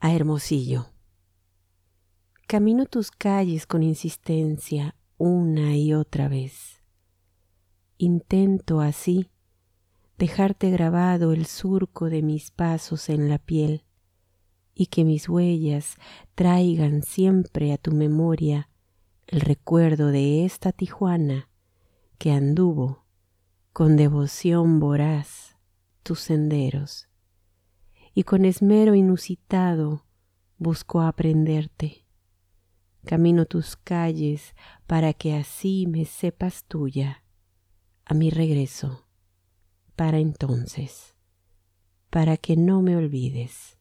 a Hermosillo. Camino tus calles con insistencia una y otra vez. Intento así dejarte grabado el surco de mis pasos en la piel y que mis huellas traigan siempre a tu memoria el recuerdo de esta Tijuana que anduvo con devoción voraz tus senderos y con esmero inusitado busco aprenderte. Camino tus calles para que así me sepas tuya a mi regreso, para entonces, para que no me olvides.